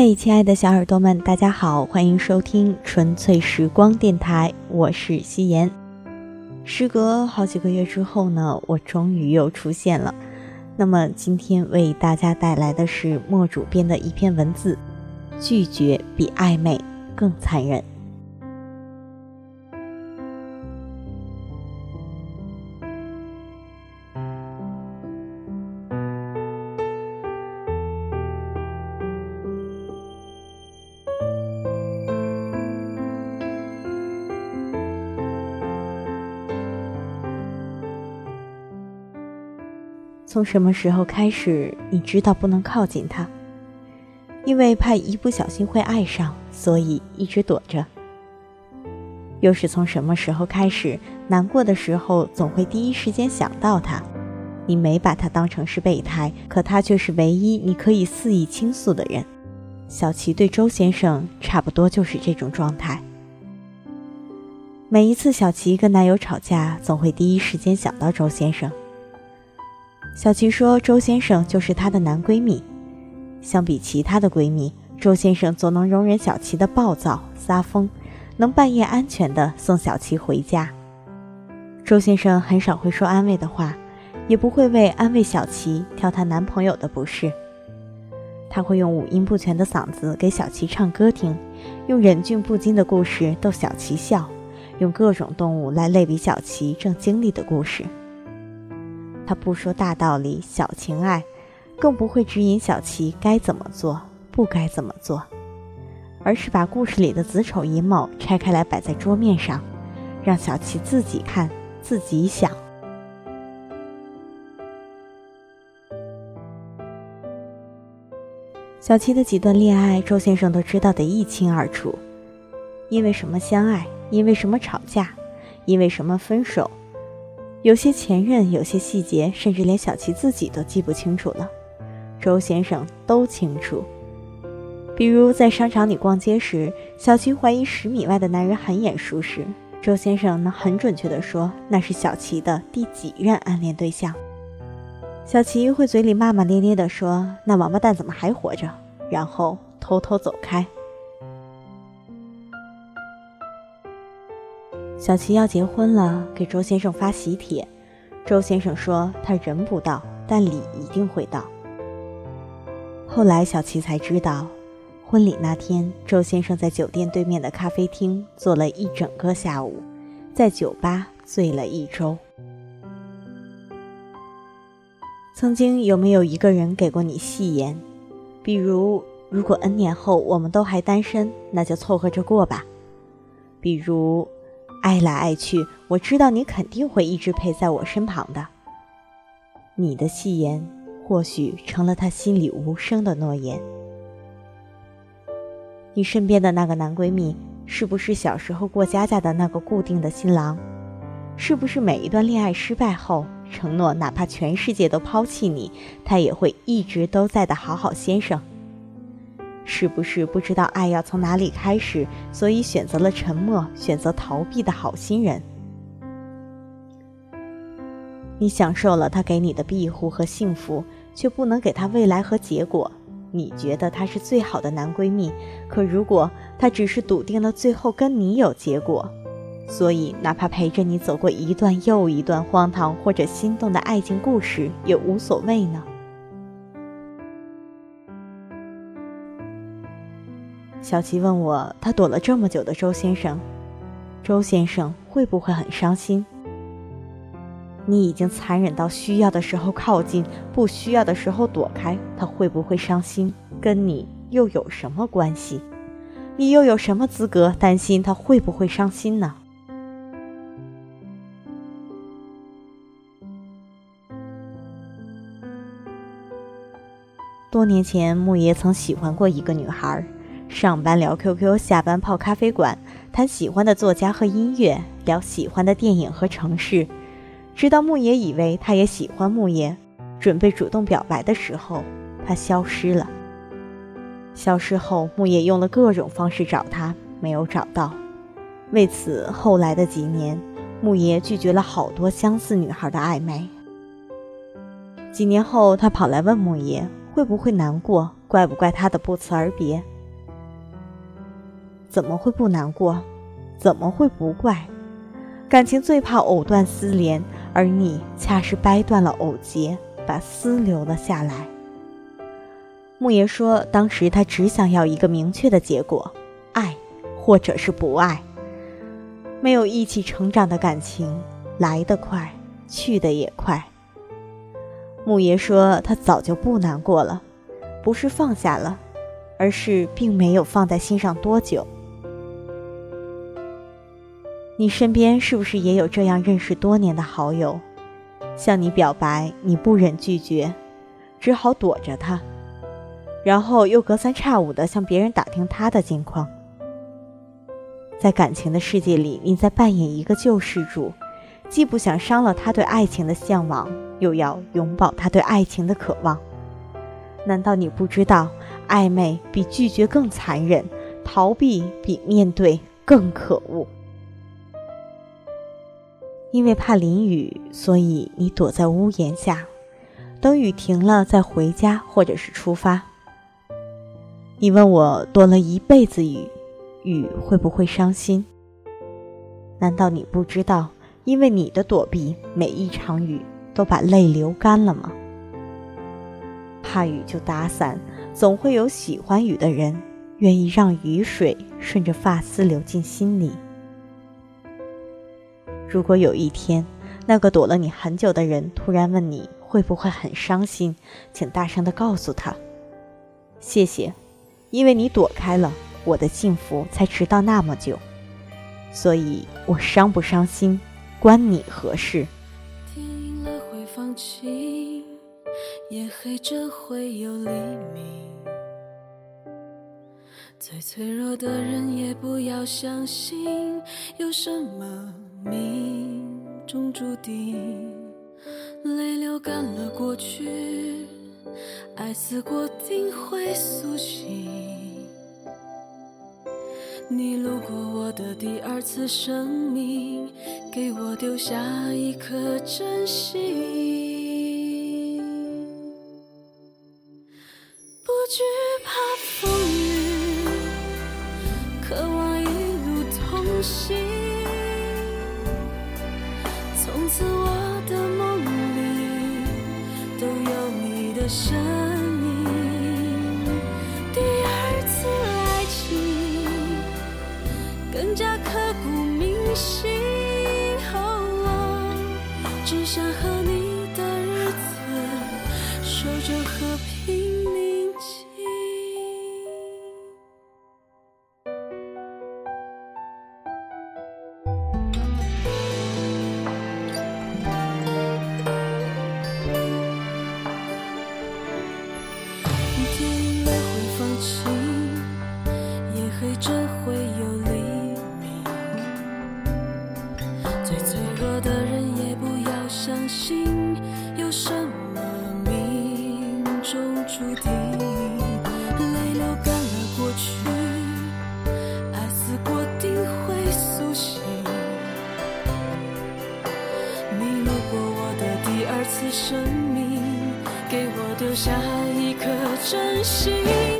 嘿，亲爱的小耳朵们，大家好，欢迎收听纯粹时光电台，我是夕颜。时隔好几个月之后呢，我终于又出现了。那么今天为大家带来的是莫主编的一篇文字：拒绝比暧昧更残忍。从什么时候开始，你知道不能靠近他？因为怕一不小心会爱上，所以一直躲着。又是从什么时候开始，难过的时候总会第一时间想到他？你没把他当成是备胎，可他却是唯一你可以肆意倾诉的人。小琪对周先生差不多就是这种状态。每一次小琪跟男友吵架，总会第一时间想到周先生。小琪说：“周先生就是她的男闺蜜，相比其他的闺蜜，周先生总能容忍小琪的暴躁撒疯，能半夜安全的送小琪回家。周先生很少会说安慰的话，也不会为安慰小琪挑她男朋友的不是。他会用五音不全的嗓子给小琪唱歌听，用忍俊不禁的故事逗小琪笑，用各种动物来类比小琪正经历的故事。”他不说大道理、小情爱，更不会指引小琪该怎么做、不该怎么做，而是把故事里的子丑寅卯拆开来摆在桌面上，让小琪自己看、自己想。小琪的几段恋爱，周先生都知道得一清二楚，因为什么相爱，因为什么吵架，因为什么分手。有些前任，有些细节，甚至连小琪自己都记不清楚了。周先生都清楚。比如在商场里逛街时，小琪怀疑十米外的男人很眼熟时，周先生能很准确地说那是小琪的第几任暗恋对象。小琪会嘴里骂骂咧咧地说那王八蛋怎么还活着，然后偷偷走开。小琪要结婚了，给周先生发喜帖。周先生说他人不到，但礼一定会到。后来小琪才知道，婚礼那天，周先生在酒店对面的咖啡厅坐了一整个下午，在酒吧醉了一周。曾经有没有一个人给过你戏言？比如，如果 N 年后我们都还单身，那就凑合着过吧。比如。爱来爱去，我知道你肯定会一直陪在我身旁的。你的戏言或许成了他心里无声的诺言。你身边的那个男闺蜜，是不是小时候过家家的那个固定的新郎？是不是每一段恋爱失败后，承诺哪怕全世界都抛弃你，他也会一直都在的好好先生？是不是不知道爱要从哪里开始，所以选择了沉默，选择逃避的好心人？你享受了他给你的庇护和幸福，却不能给他未来和结果。你觉得他是最好的男闺蜜，可如果他只是笃定了最后跟你有结果，所以哪怕陪着你走过一段又一段荒唐或者心动的爱情故事，也无所谓呢？小琪问我：“他躲了这么久的周先生，周先生会不会很伤心？你已经残忍到需要的时候靠近，不需要的时候躲开，他会不会伤心？跟你又有什么关系？你又有什么资格担心他会不会伤心呢？”多年前，木爷曾喜欢过一个女孩。上班聊 QQ，下班泡咖啡馆，谈喜欢的作家和音乐，聊喜欢的电影和城市，直到木野以为他也喜欢木野，准备主动表白的时候，他消失了。消失后，木野用了各种方式找他，没有找到。为此，后来的几年，木野拒绝了好多相似女孩的暧昧。几年后，他跑来问木野会不会难过。怪不怪他的不辞而别？怎么会不难过？怎么会不怪？感情最怕藕断丝连，而你恰是掰断了藕节，把丝留了下来。木爷说，当时他只想要一个明确的结果：爱，或者是不爱。没有一起成长的感情，来得快，去得也快。木爷说，他早就不难过了，不是放下了，而是并没有放在心上多久。你身边是不是也有这样认识多年的好友，向你表白，你不忍拒绝，只好躲着他，然后又隔三差五的向别人打听他的近况。在感情的世界里，你在扮演一个救世主，既不想伤了他对爱情的向往，又要永葆他对爱情的渴望。难道你不知道，暧昧比拒绝更残忍，逃避比面对更可恶？因为怕淋雨，所以你躲在屋檐下，等雨停了再回家，或者是出发。你问我躲了一辈子雨，雨会不会伤心？难道你不知道，因为你的躲避，每一场雨都把泪流干了吗？怕雨就打伞，总会有喜欢雨的人，愿意让雨水顺着发丝流进心里。如果有一天，那个躲了你很久的人突然问你会不会很伤心，请大声的告诉他：“谢谢，因为你躲开了，我的幸福才迟到那么久。所以，我伤不伤心，关你何事？”天阴了会放晴，夜黑着会有黎明。最脆弱的人也不要相信有什么。命中注定，泪流干了过去，爱死过定会苏醒。你路过我的第二次生命，给我丢下一颗真心，不惧怕风雨，渴望一路同行。每次我的梦里都有你的身影。第二次爱情更加刻骨铭心。只想和你的日子守着注定泪流干了过去爱死过定会苏醒。你路过我的第二次生命给我留下一颗真心。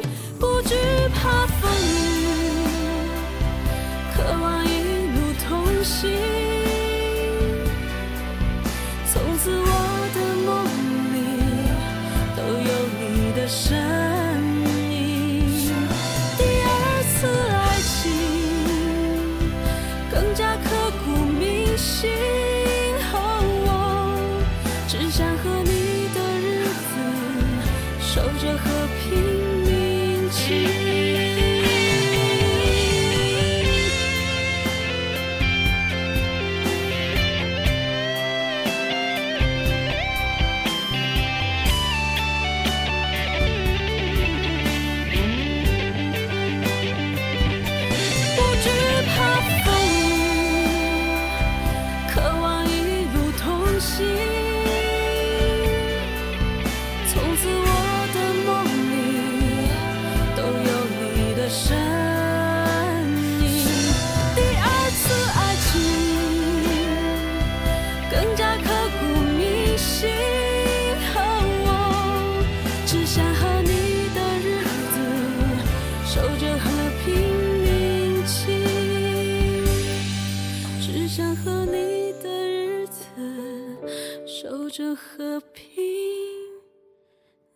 着和平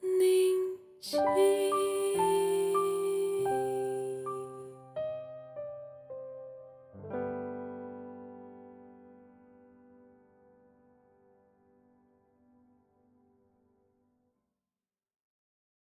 宁静。